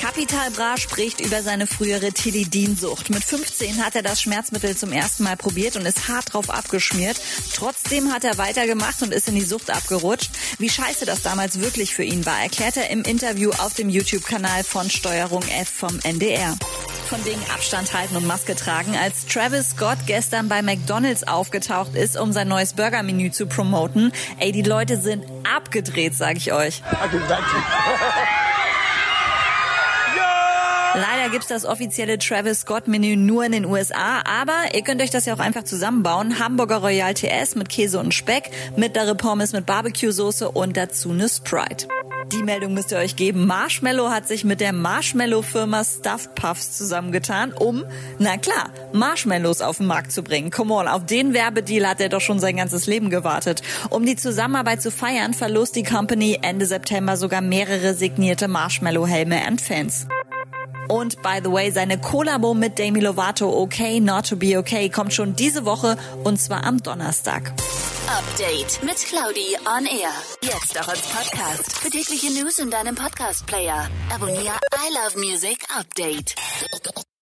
Capital Bra spricht über seine frühere Tilidin-Sucht. Mit 15 hat er das Schmerzmittel zum ersten Mal probiert und ist hart drauf abgeschmiert. Trotzdem hat er weitergemacht und ist in die Sucht abgerutscht. Wie scheiße das damals wirklich für ihn war, erklärt er im Interview auf dem YouTube-Kanal von Steuerung F vom NDR von wegen Abstand halten und Maske tragen, als Travis Scott gestern bei McDonald's aufgetaucht ist, um sein neues Burgermenü zu promoten. Ey, die Leute sind abgedreht, sag ich euch. Leider gibt's das offizielle Travis Scott Menü nur in den USA, aber ihr könnt euch das ja auch einfach zusammenbauen. Hamburger Royal TS mit Käse und Speck, mittlere Pommes mit Barbecue-Soße und dazu eine Sprite. Die Meldung müsst ihr euch geben. Marshmallow hat sich mit der Marshmallow-Firma Stuffed Puffs zusammengetan, um, na klar, Marshmallows auf den Markt zu bringen. Come on, auf den Werbedeal hat er doch schon sein ganzes Leben gewartet. Um die Zusammenarbeit zu feiern, verlost die Company Ende September sogar mehrere signierte Marshmallow-Helme an Fans. Und by the way, seine Kollabo mit Demi Lovato, Okay Not to Be Okay, kommt schon diese Woche und zwar am Donnerstag. Update mit Claudi on Air. Jetzt auch als Podcast. Für tägliche News in deinem Podcast-Player. Abonniere I Love Music Update.